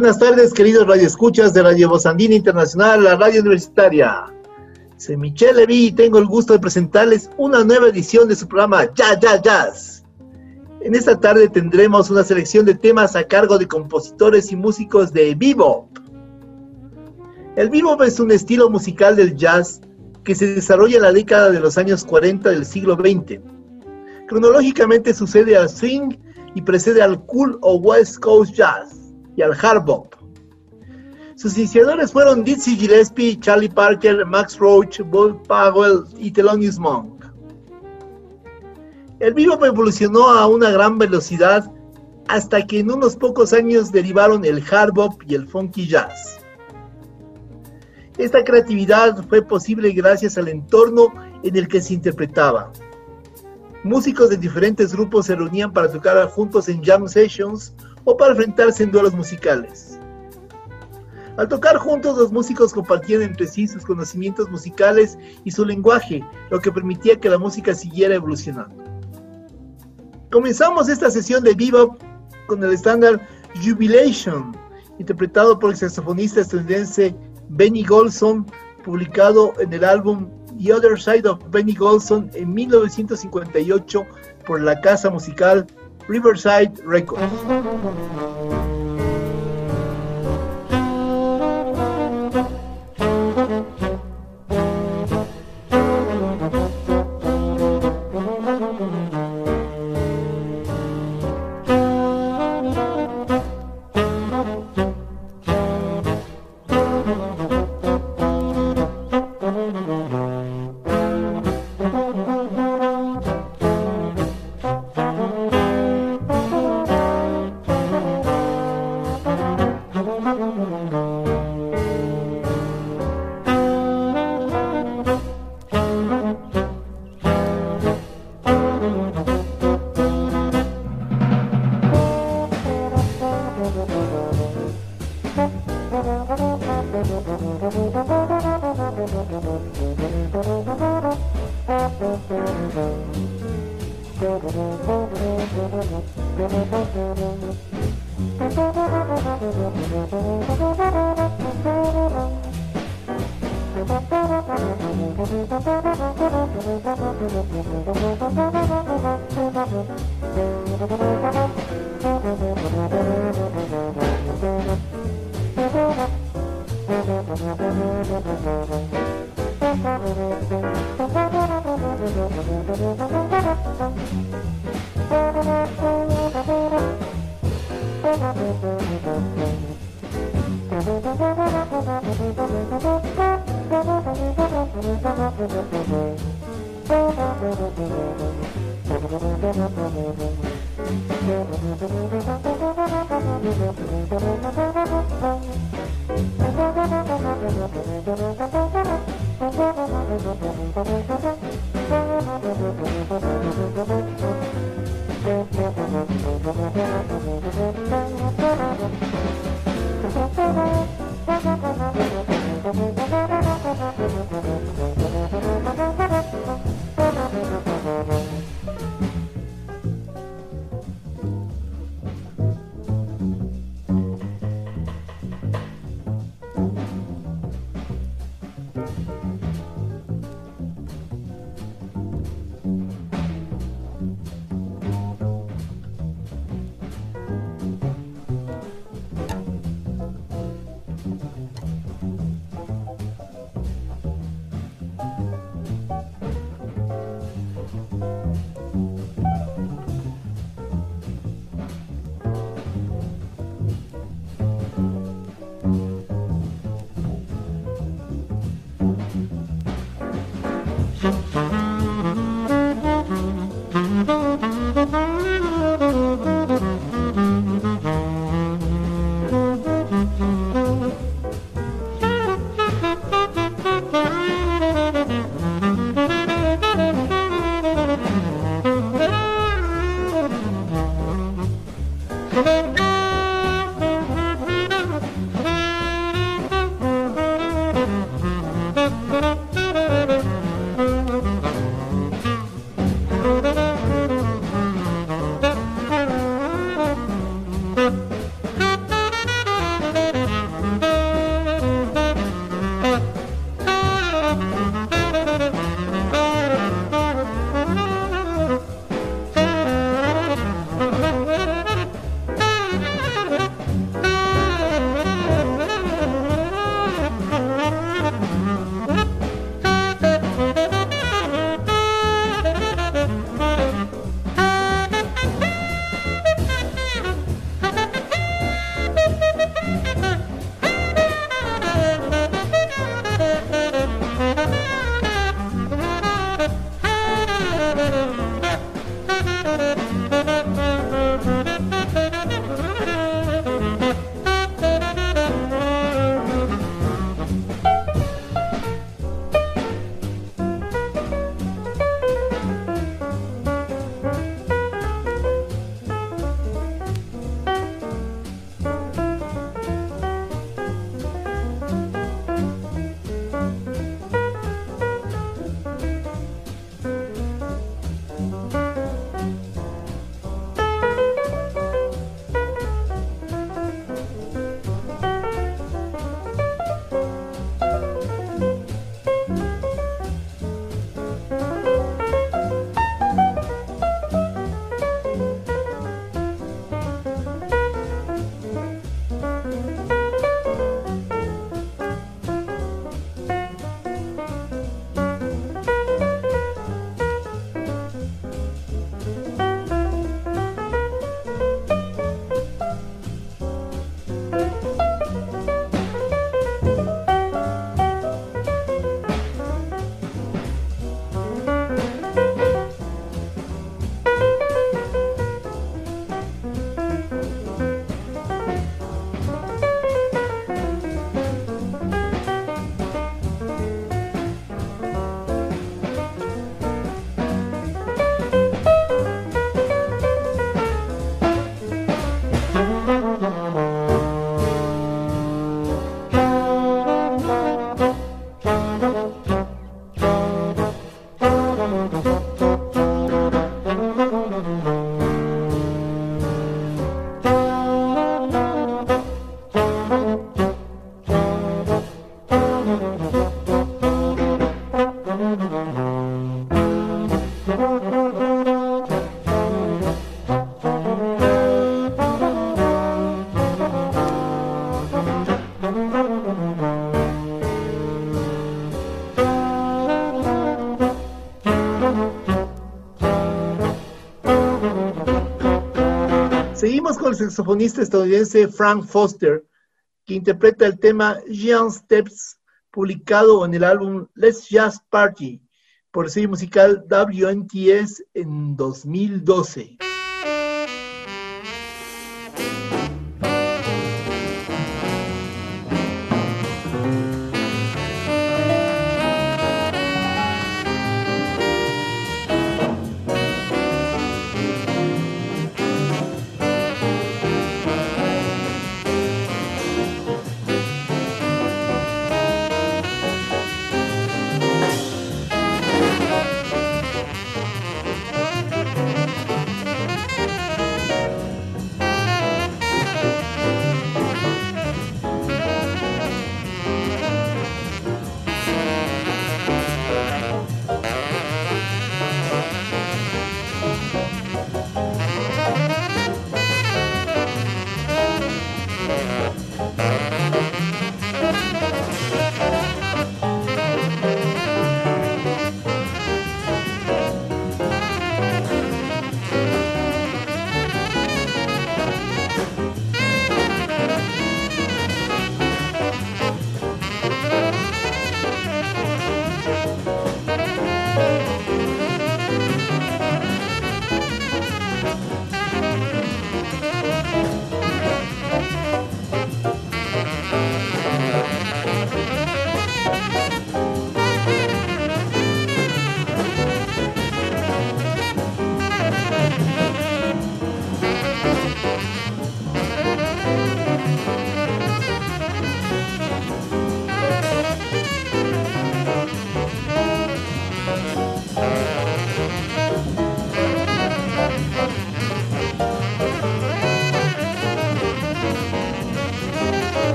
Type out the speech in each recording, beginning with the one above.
Buenas tardes, queridos radioescuchas de Radio Bozandina Internacional, la radio universitaria. Soy Michelle Levy y tengo el gusto de presentarles una nueva edición de su programa Jazz, Jazz, Jazz. En esta tarde tendremos una selección de temas a cargo de compositores y músicos de bebop. El bebop es un estilo musical del jazz que se desarrolla en la década de los años 40 del siglo XX. Cronológicamente sucede al swing y precede al cool o west coast jazz y al hard bop. Sus iniciadores fueron Dizzy Gillespie, Charlie Parker, Max Roach, Bob Powell y Thelonious Monk. El bebop evolucionó a una gran velocidad hasta que en unos pocos años derivaron el hard bop y el funky jazz. Esta creatividad fue posible gracias al entorno en el que se interpretaba. Músicos de diferentes grupos se reunían para tocar juntos en jam sessions o para enfrentarse en duelos musicales. Al tocar juntos, los músicos compartían entre sí sus conocimientos musicales y su lenguaje, lo que permitía que la música siguiera evolucionando. Comenzamos esta sesión de bebop con el estándar Jubilation, interpretado por el saxofonista estadounidense Benny Golson, publicado en el álbum The Other Side of Benny Golson en 1958 por la casa musical Riverside Records. El saxofonista estadounidense Frank Foster, que interpreta el tema Giant Steps, publicado en el álbum Let's Just Party por el sello musical WNTS en 2012.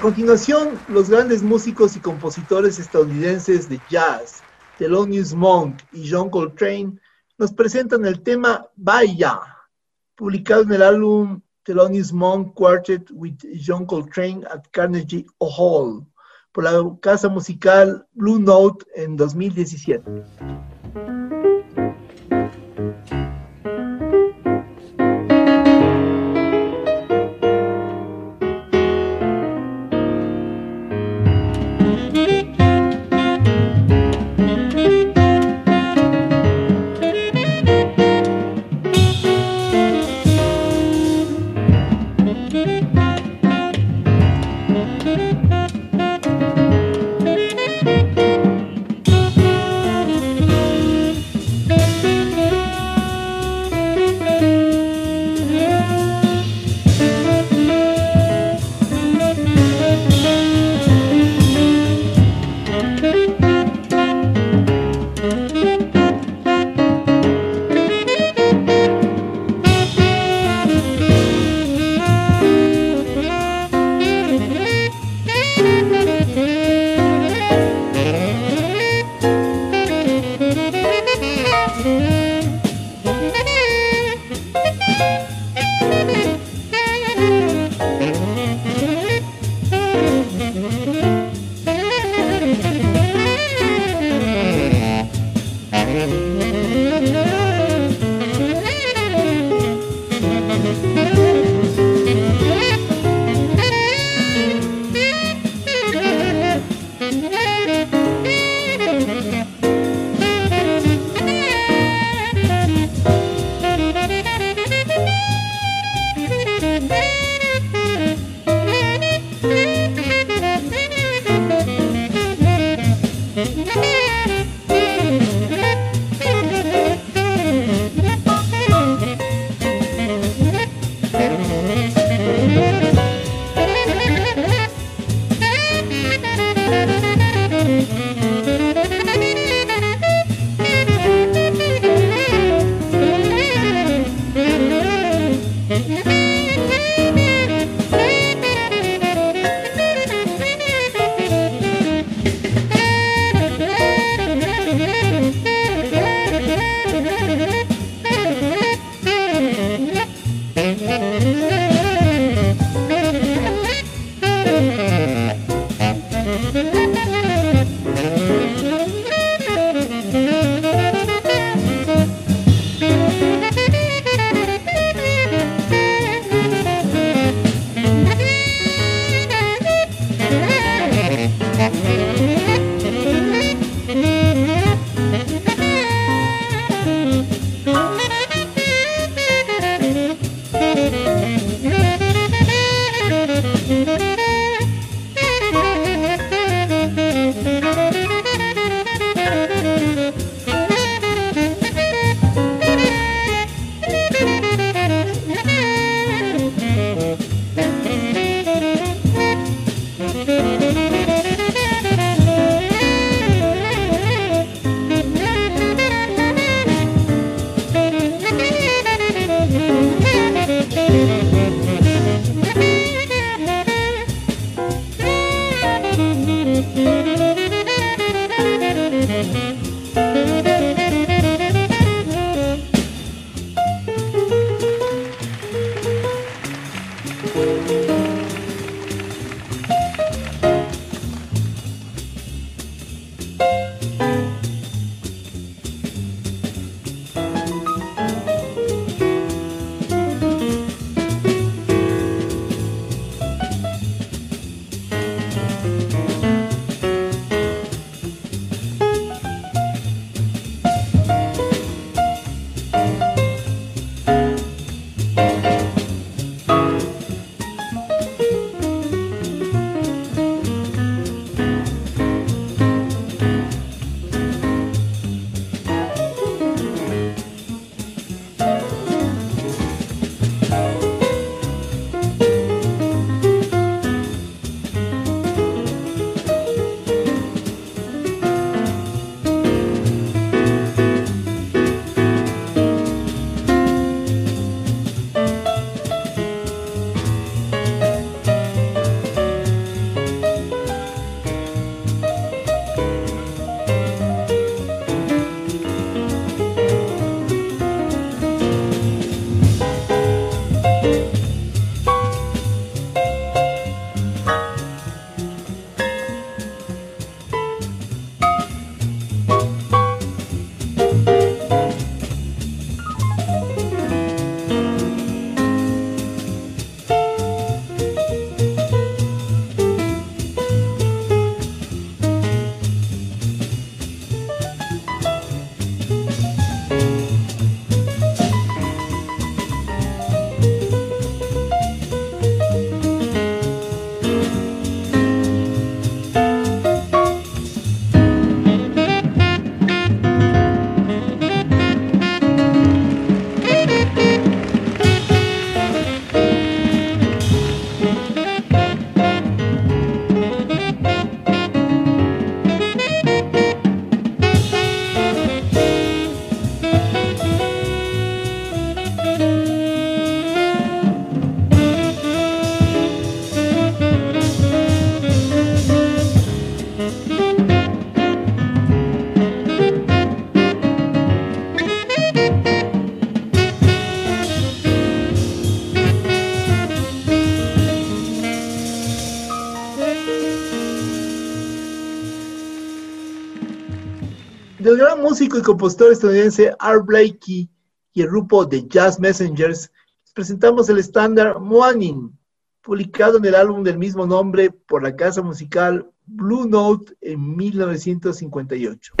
Continuación, los grandes músicos y compositores estadounidenses de jazz, Thelonious Monk y John Coltrane, nos presentan el tema Vaya, publicado en el álbum Thelonious Monk Quartet with John Coltrane at Carnegie Hall, por la casa musical Blue Note en 2017. Músico y compositor estadounidense Art Blakey y el grupo The Jazz Messengers, presentamos el estándar Morning, publicado en el álbum del mismo nombre por la casa musical Blue Note en 1958.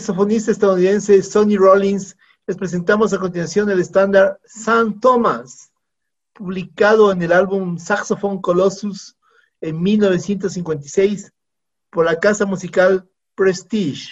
Saxofonista estadounidense Sonny Rollins, les presentamos a continuación el estándar San Thomas, publicado en el álbum Saxophone Colossus en 1956 por la casa musical Prestige.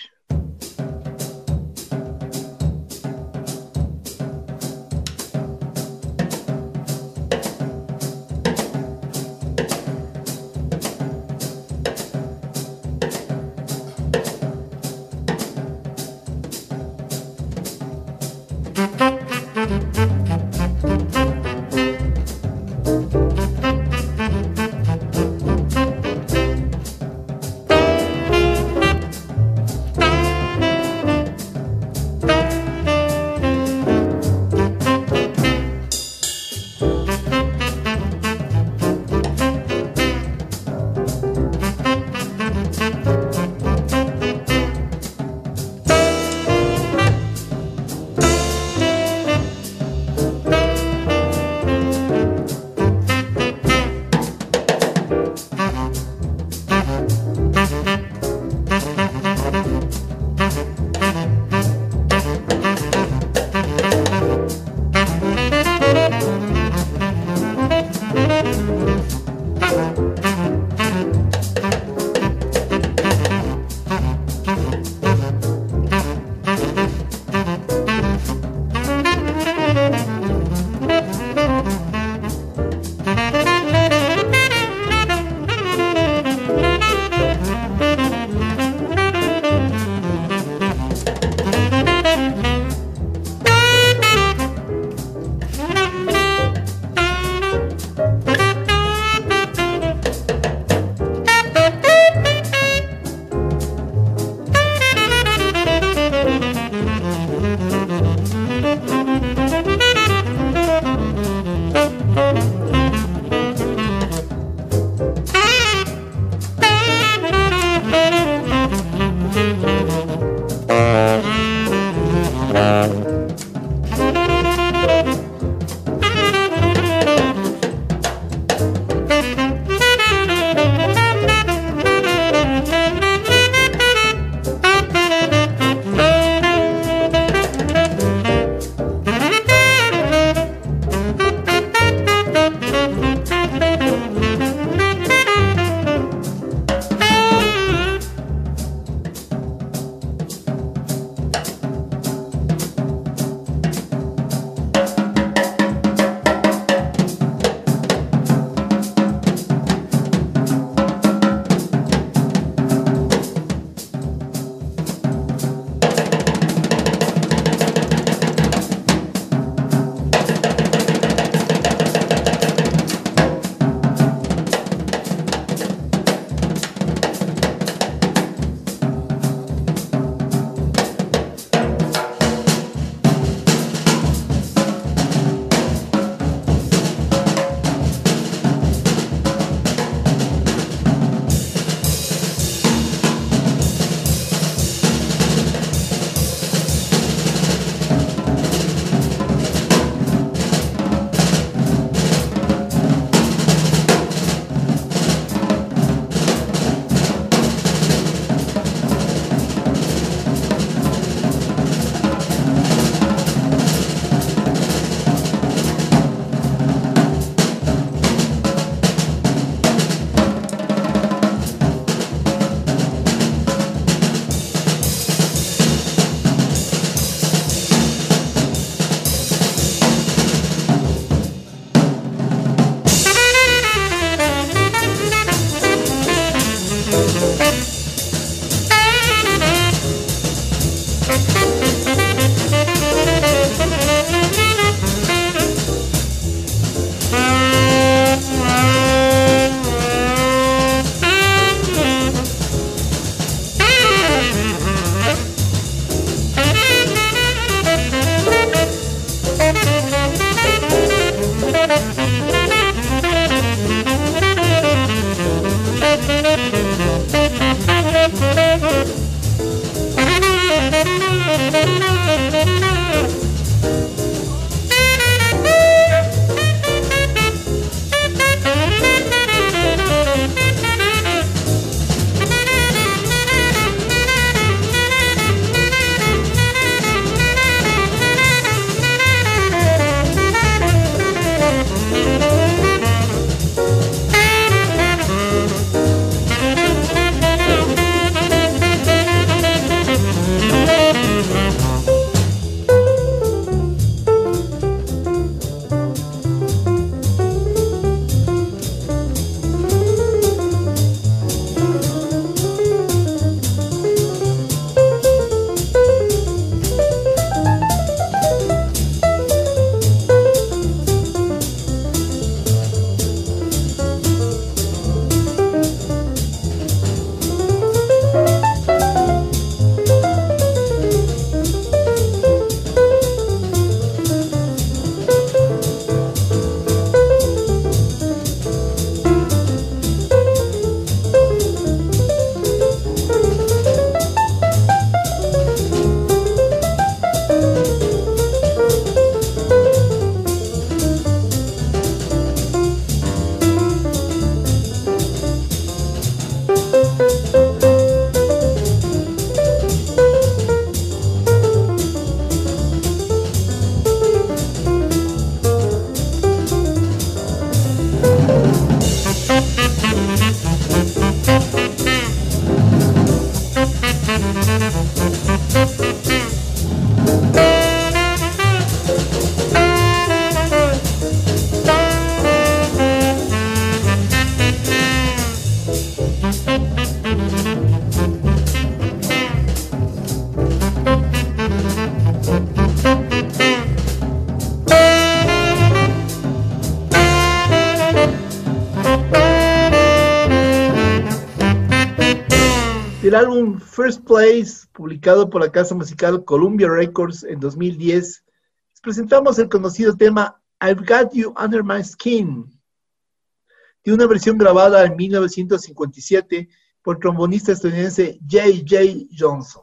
Del álbum First Place, publicado por la casa musical Columbia Records en 2010, les presentamos el conocido tema I've Got You Under My Skin, de una versión grabada en 1957 por trombonista estadounidense J.J. Johnson.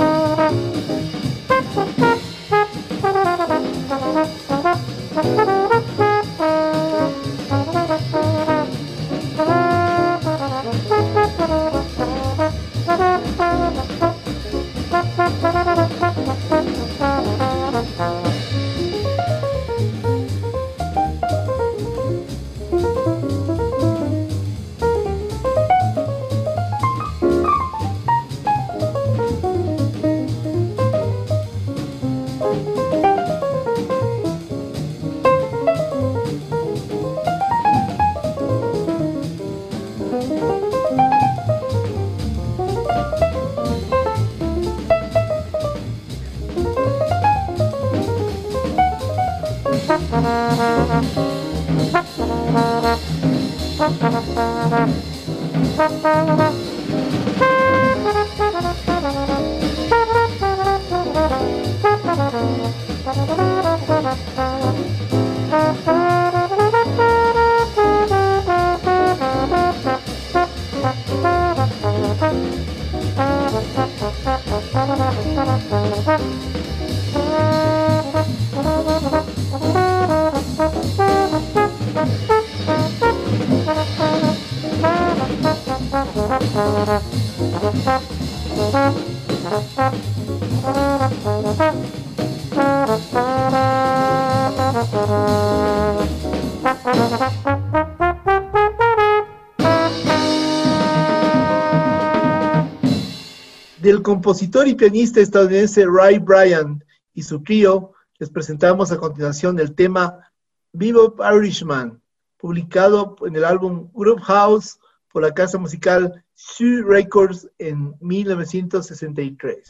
Del compositor y pianista estadounidense Ray Bryant y su trío, les presentamos a continuación el tema Vivo Irishman, publicado en el álbum Group House por la casa musical Shoe Records en 1963.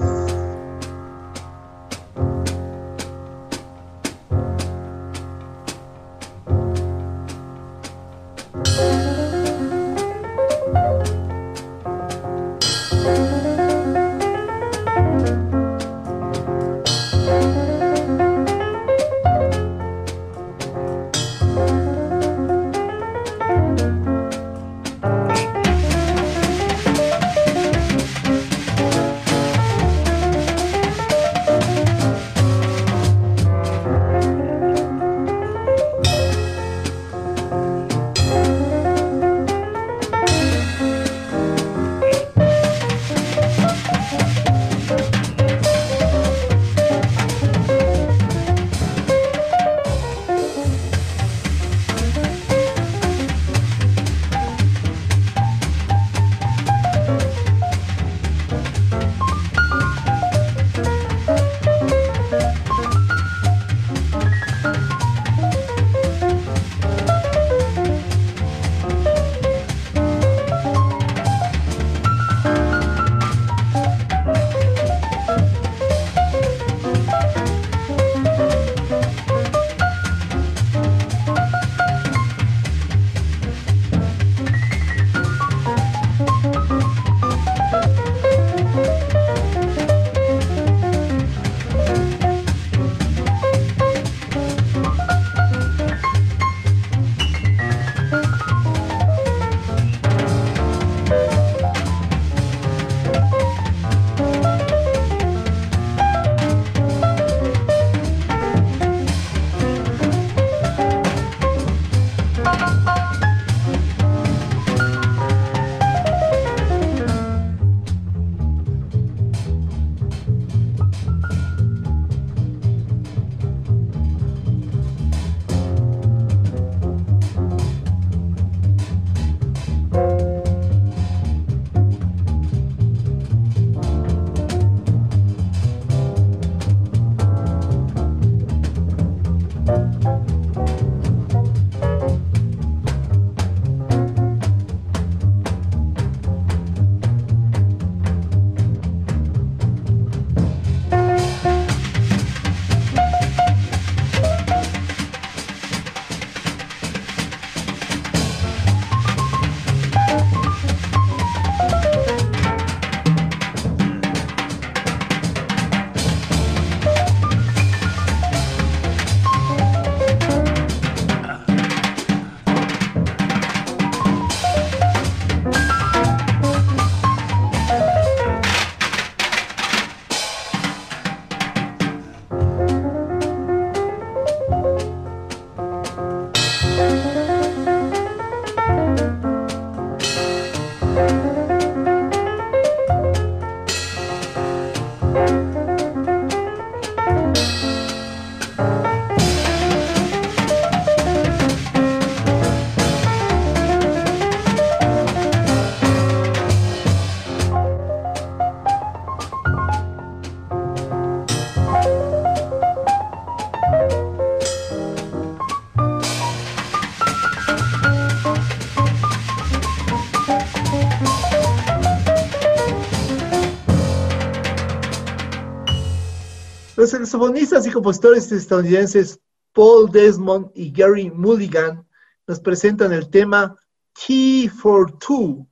Saxofonistas y compositores estadounidenses Paul Desmond y Gary Mulligan nos presentan el tema T for Two,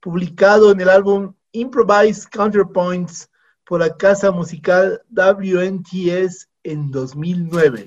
publicado en el álbum Improvised Counterpoints por la casa musical WNTS en 2009.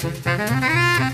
Música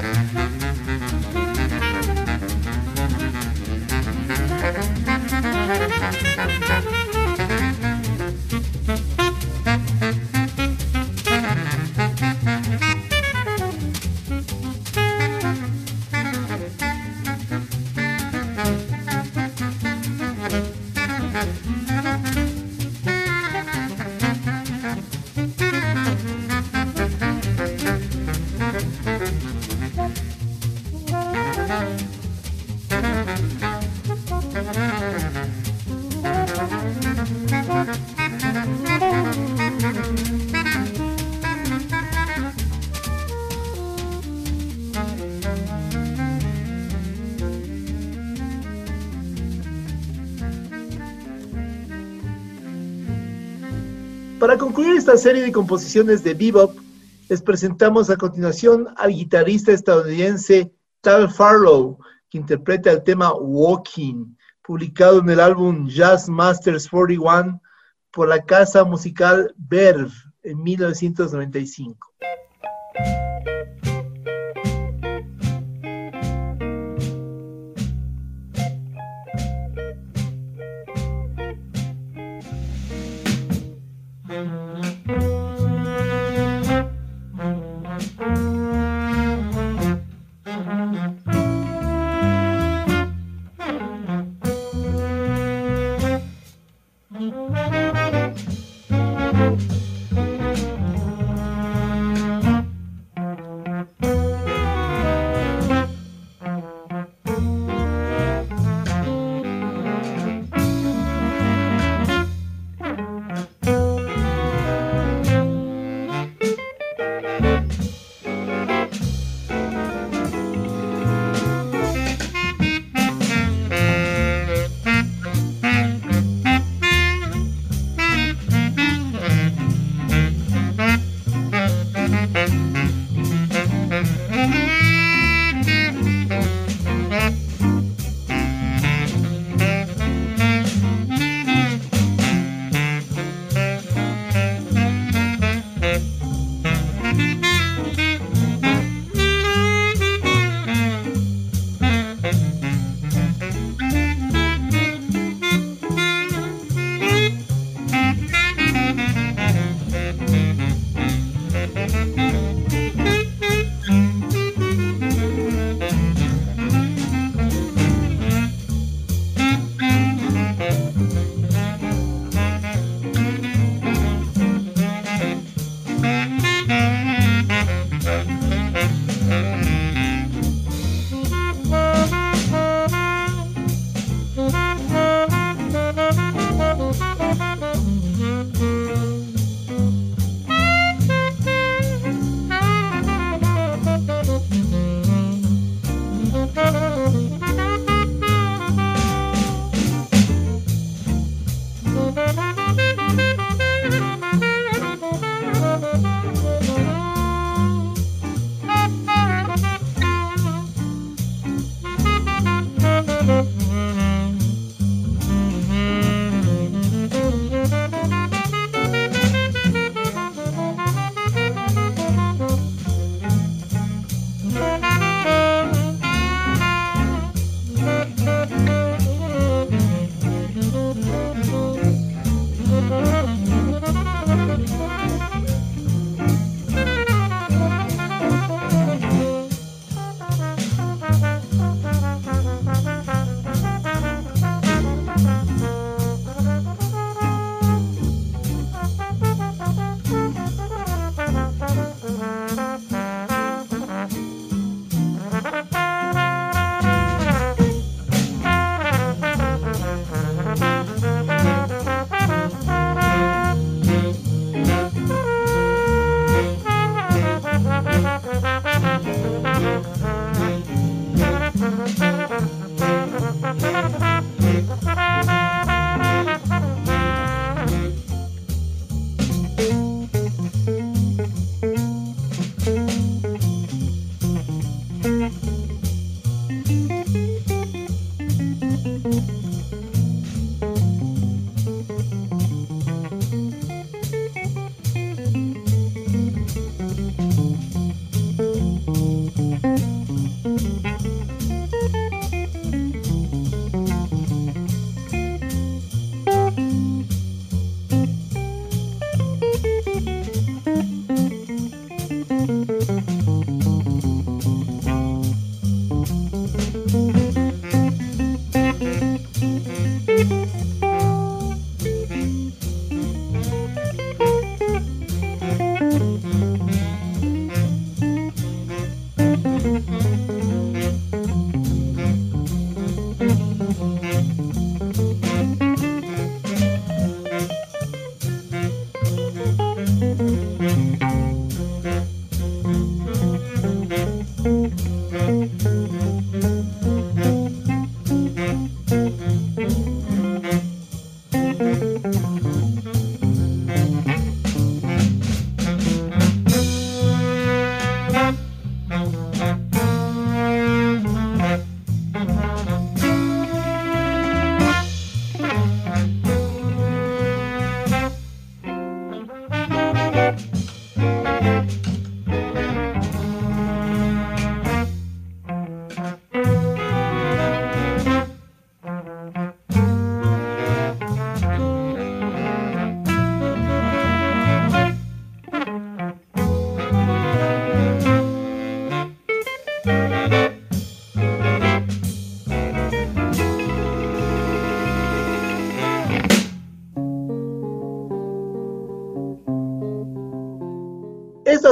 Para esta serie de composiciones de bebop, les presentamos a continuación al guitarrista estadounidense Tal Farlow, que interpreta el tema Walking, publicado en el álbum Jazz Masters 41 por la casa musical Verve en 1995.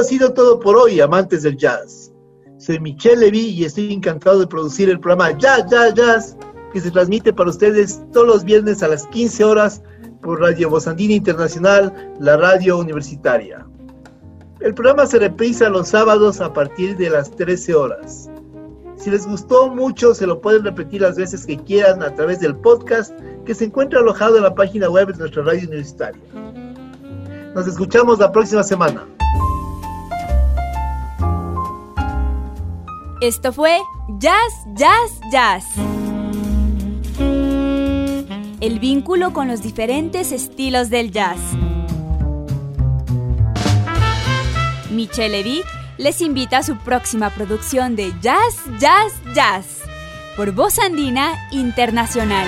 Sido todo por hoy, amantes del jazz. Soy Michelle Levy y estoy encantado de producir el programa Jazz, Jazz, Jazz, que se transmite para ustedes todos los viernes a las 15 horas por Radio Bozandina Internacional, la radio universitaria. El programa se reprisa los sábados a partir de las 13 horas. Si les gustó mucho, se lo pueden repetir las veces que quieran a través del podcast que se encuentra alojado en la página web de nuestra radio universitaria. Nos escuchamos la próxima semana. Esto fue Jazz, Jazz, Jazz. El vínculo con los diferentes estilos del jazz. Michelle Evic les invita a su próxima producción de Jazz, Jazz, Jazz por Voz Andina Internacional.